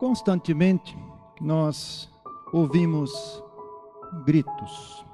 Constantemente nós ouvimos gritos.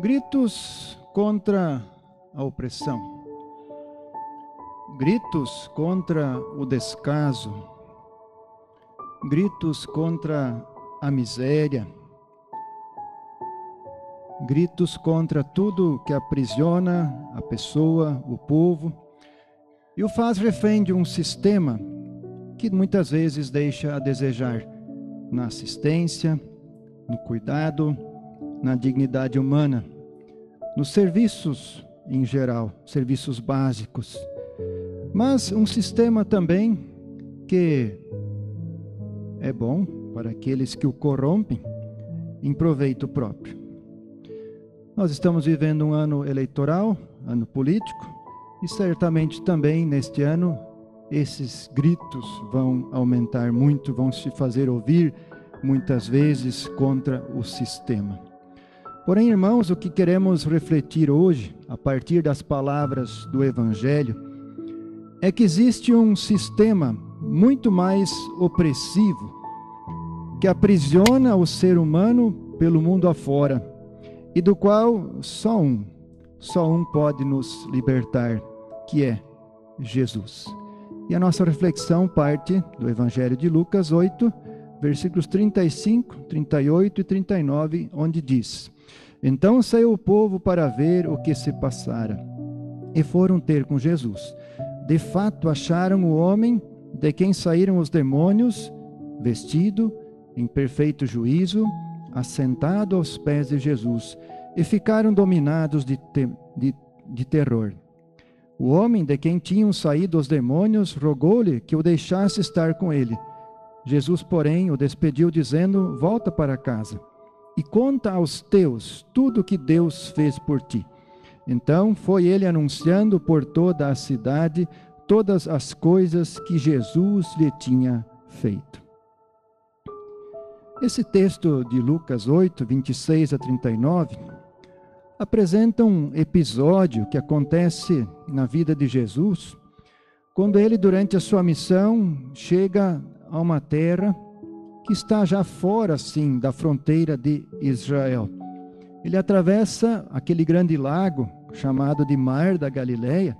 Gritos contra a opressão. Gritos contra o descaso. Gritos contra a miséria. Gritos contra tudo que aprisiona a pessoa, o povo, e o faz refém de um sistema que muitas vezes deixa a desejar na assistência, no cuidado, na dignidade humana, nos serviços em geral, serviços básicos. Mas um sistema também que é bom para aqueles que o corrompem em proveito próprio. Nós estamos vivendo um ano eleitoral, ano político, e certamente também neste ano esses gritos vão aumentar muito, vão se fazer ouvir muitas vezes contra o sistema. Porém, irmãos, o que queremos refletir hoje, a partir das palavras do Evangelho, é que existe um sistema muito mais opressivo que aprisiona o ser humano pelo mundo afora e do qual só um, só um pode nos libertar, que é Jesus. E a nossa reflexão parte do Evangelho de Lucas 8, versículos 35, 38 e 39, onde diz: Então saiu o povo para ver o que se passara, e foram ter com Jesus. De fato, acharam o homem de quem saíram os demônios, vestido, em perfeito juízo, assentado aos pés de Jesus, e ficaram dominados de, te de, de terror. O homem de quem tinham saído os demônios rogou-lhe que o deixasse estar com ele. Jesus, porém, o despediu, dizendo: Volta para casa e conta aos teus tudo o que Deus fez por ti. Então foi ele anunciando por toda a cidade todas as coisas que Jesus lhe tinha feito. Esse texto de Lucas 8, 26 a 39 apresenta um episódio que acontece na vida de Jesus, quando ele, durante a sua missão, chega a uma terra que está já fora, assim, da fronteira de Israel. Ele atravessa aquele grande lago chamado de Mar da Galileia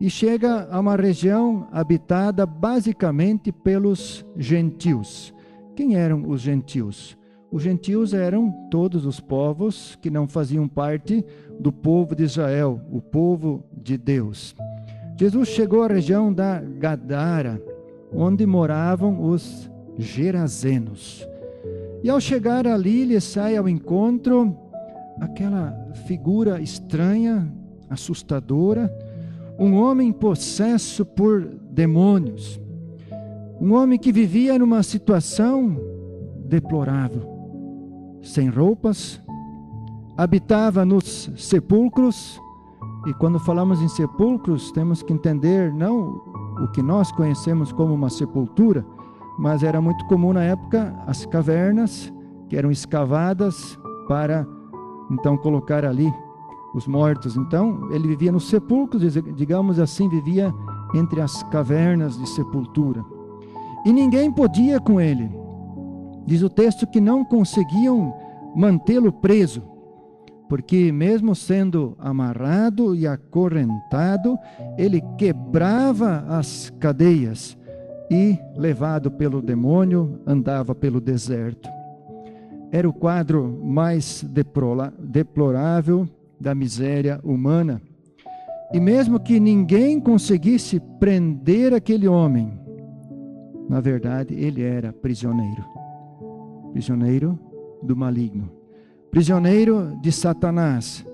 e chega a uma região habitada basicamente pelos gentios. Quem eram os gentios? Os gentios eram todos os povos que não faziam parte do povo de Israel, o povo de Deus. Jesus chegou à região da Gadara, onde moravam os Gerazenos. E ao chegar ali, lhe sai ao encontro aquela figura estranha, assustadora, um homem possesso por demônios, um homem que vivia numa situação deplorável sem roupas, habitava nos sepulcros, e quando falamos em sepulcros, temos que entender não o que nós conhecemos como uma sepultura, mas era muito comum na época as cavernas que eram escavadas para então colocar ali os mortos. Então, ele vivia nos sepulcros, digamos assim, vivia entre as cavernas de sepultura. E ninguém podia com ele. Diz o texto que não conseguiam mantê-lo preso, porque, mesmo sendo amarrado e acorrentado, ele quebrava as cadeias e, levado pelo demônio, andava pelo deserto. Era o quadro mais deplorável da miséria humana. E mesmo que ninguém conseguisse prender aquele homem, na verdade, ele era prisioneiro prisioneiro do maligno, prisioneiro de Satanás,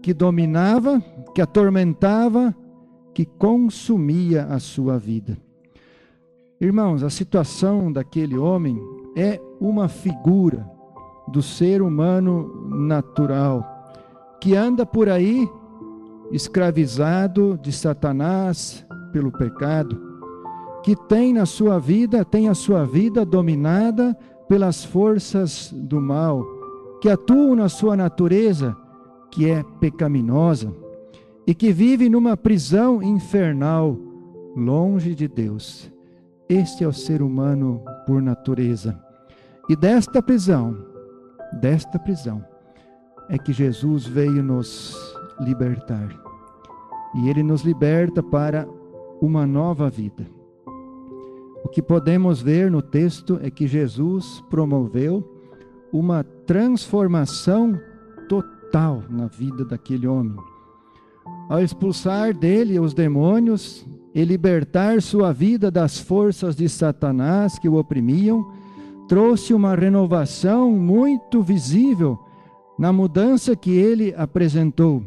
que dominava, que atormentava, que consumia a sua vida. Irmãos, a situação daquele homem é uma figura do ser humano natural, que anda por aí escravizado de Satanás pelo pecado, que tem na sua vida, tem a sua vida dominada pelas forças do mal que atuam na sua natureza, que é pecaminosa, e que vive numa prisão infernal, longe de Deus. Este é o ser humano por natureza. E desta prisão, desta prisão, é que Jesus veio nos libertar. E ele nos liberta para uma nova vida. O que podemos ver no texto é que Jesus promoveu uma transformação total na vida daquele homem. Ao expulsar dele os demônios e libertar sua vida das forças de Satanás que o oprimiam, trouxe uma renovação muito visível na mudança que ele apresentou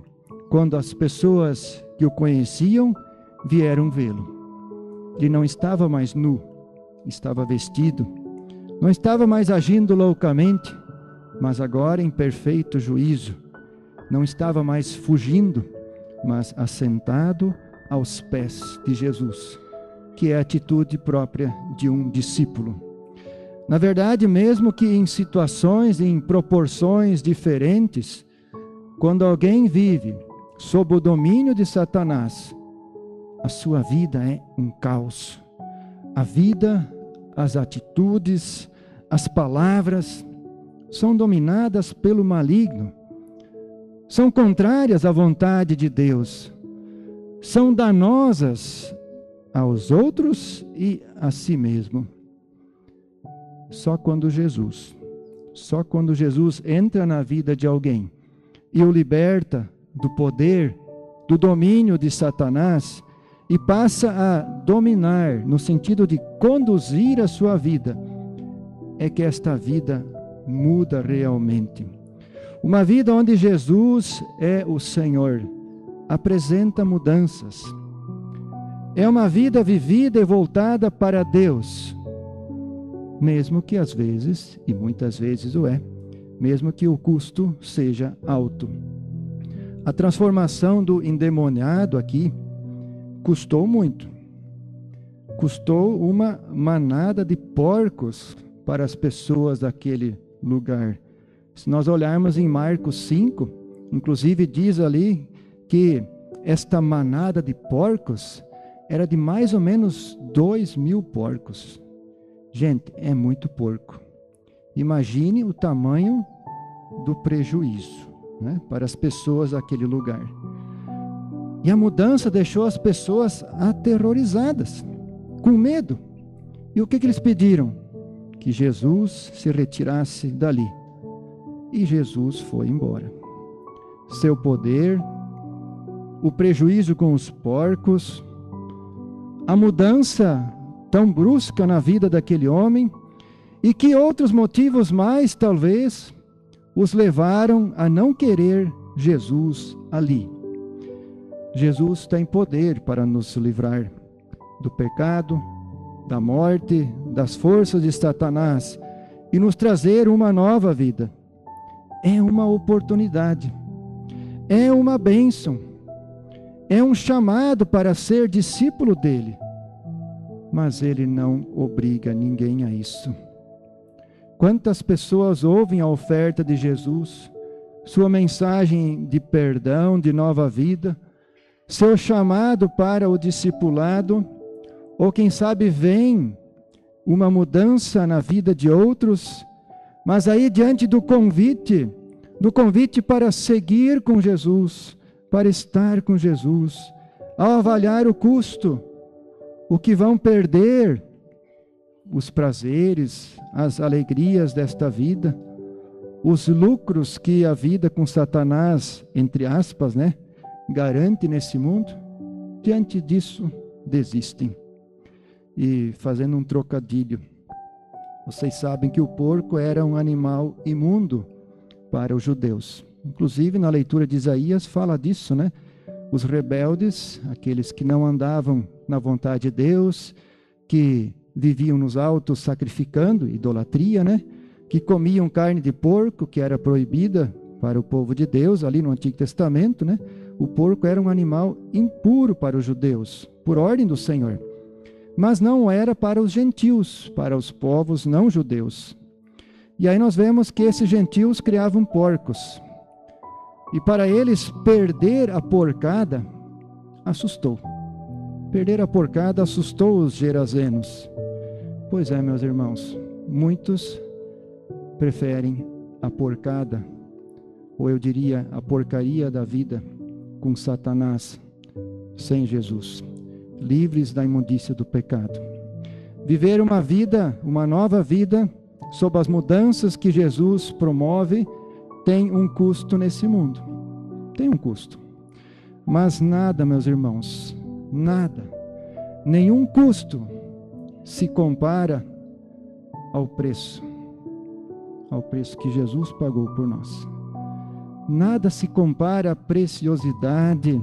quando as pessoas que o conheciam vieram vê-lo. Ele não estava mais nu, estava vestido. Não estava mais agindo loucamente, mas agora em perfeito juízo. Não estava mais fugindo, mas assentado aos pés de Jesus, que é a atitude própria de um discípulo. Na verdade, mesmo que em situações, em proporções diferentes, quando alguém vive sob o domínio de Satanás, a sua vida é um caos. A vida, as atitudes, as palavras são dominadas pelo maligno, são contrárias à vontade de Deus, são danosas aos outros e a si mesmo. Só quando Jesus, só quando Jesus entra na vida de alguém e o liberta do poder, do domínio de Satanás e passa a dominar no sentido de conduzir a sua vida, é que esta vida muda realmente. Uma vida onde Jesus é o Senhor apresenta mudanças. É uma vida vivida e voltada para Deus, mesmo que às vezes, e muitas vezes o é, mesmo que o custo seja alto. A transformação do endemoniado aqui custou muito. Custou uma manada de porcos para as pessoas daquele lugar. Se nós olharmos em Marcos 5, inclusive diz ali que esta manada de porcos era de mais ou menos dois mil porcos. Gente, é muito porco. Imagine o tamanho do prejuízo né, para as pessoas daquele lugar. E a mudança deixou as pessoas aterrorizadas, com medo. E o que, que eles pediram? Que Jesus se retirasse dali. E Jesus foi embora. Seu poder, o prejuízo com os porcos, a mudança tão brusca na vida daquele homem e que outros motivos mais, talvez, os levaram a não querer Jesus ali. Jesus tem poder para nos livrar do pecado, da morte, das forças de Satanás e nos trazer uma nova vida. É uma oportunidade, é uma bênção, é um chamado para ser discípulo dele mas ele não obriga ninguém a isso. Quantas pessoas ouvem a oferta de Jesus, sua mensagem de perdão, de nova vida, seu chamado para o discipulado, ou quem sabe vem uma mudança na vida de outros, mas aí diante do convite, do convite para seguir com Jesus, para estar com Jesus, ao avaliar o custo, o que vão perder os prazeres, as alegrias desta vida, os lucros que a vida com Satanás, entre aspas, né, garante nesse mundo, diante disso desistem. E fazendo um trocadilho, vocês sabem que o porco era um animal imundo para os judeus. Inclusive na leitura de Isaías fala disso, né? Os rebeldes, aqueles que não andavam na vontade de Deus, que viviam nos altos sacrificando, idolatria, né? Que comiam carne de porco, que era proibida para o povo de Deus, ali no Antigo Testamento, né? O porco era um animal impuro para os judeus, por ordem do Senhor. Mas não era para os gentios, para os povos não judeus. E aí nós vemos que esses gentios criavam porcos. E para eles perder a porcada assustou. Perder a porcada assustou os gerazenos. Pois é, meus irmãos, muitos preferem a porcada, ou eu diria a porcaria da vida com Satanás, sem Jesus, livres da imundícia do pecado. Viver uma vida, uma nova vida, sob as mudanças que Jesus promove, tem um custo nesse mundo. Tem um custo. Mas nada, meus irmãos, nada, nenhum custo se compara ao preço, ao preço que Jesus pagou por nós. Nada se compara à preciosidade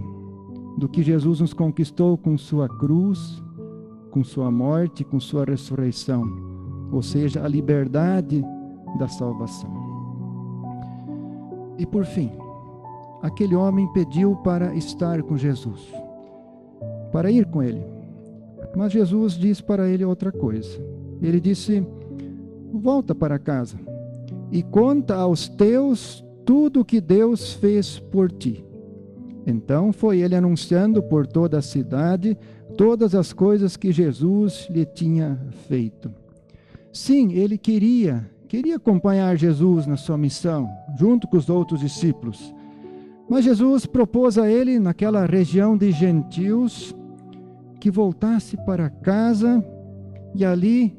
do que Jesus nos conquistou com sua cruz, com sua morte, com sua ressurreição, ou seja, a liberdade da salvação. E por fim, aquele homem pediu para estar com Jesus, para ir com ele. Mas Jesus disse para ele outra coisa. Ele disse: Volta para casa e conta aos teus tudo o que Deus fez por ti. Então foi ele anunciando por toda a cidade todas as coisas que Jesus lhe tinha feito. Sim, ele queria, queria acompanhar Jesus na sua missão, junto com os outros discípulos. Mas Jesus propôs a ele, naquela região de gentios, que voltasse para casa e ali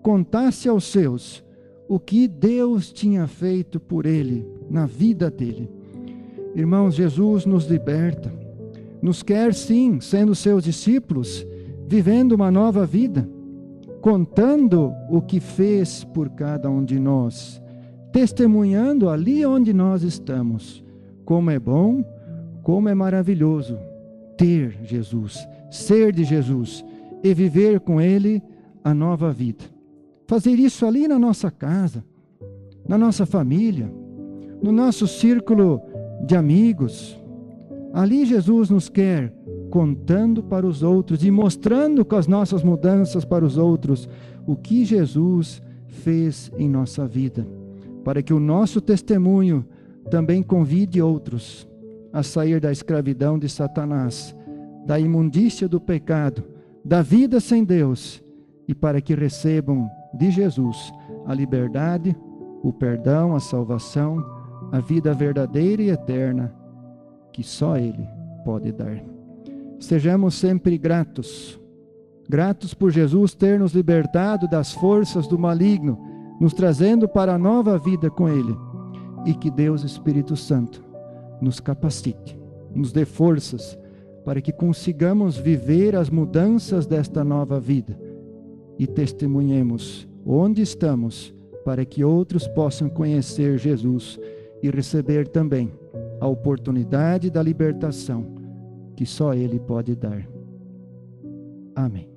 contasse aos seus o que Deus tinha feito por ele, na vida dele. Irmãos, Jesus nos liberta, nos quer sim, sendo seus discípulos, vivendo uma nova vida, contando o que fez por cada um de nós, testemunhando ali onde nós estamos, como é bom, como é maravilhoso ter Jesus, ser de Jesus e viver com Ele a nova vida. Fazer isso ali na nossa casa, na nossa família, no nosso círculo de amigos. Ali Jesus nos quer contando para os outros e mostrando com as nossas mudanças para os outros o que Jesus fez em nossa vida, para que o nosso testemunho também convide outros a sair da escravidão de Satanás da imundícia do pecado, da vida sem Deus, e para que recebam de Jesus a liberdade, o perdão, a salvação, a vida verdadeira e eterna que só Ele pode dar. Sejamos sempre gratos, gratos por Jesus ter nos libertado das forças do maligno, nos trazendo para a nova vida com Ele, e que Deus Espírito Santo nos capacite, nos dê forças para que consigamos viver as mudanças desta nova vida e testemunhemos onde estamos, para que outros possam conhecer Jesus e receber também a oportunidade da libertação que só Ele pode dar. Amém.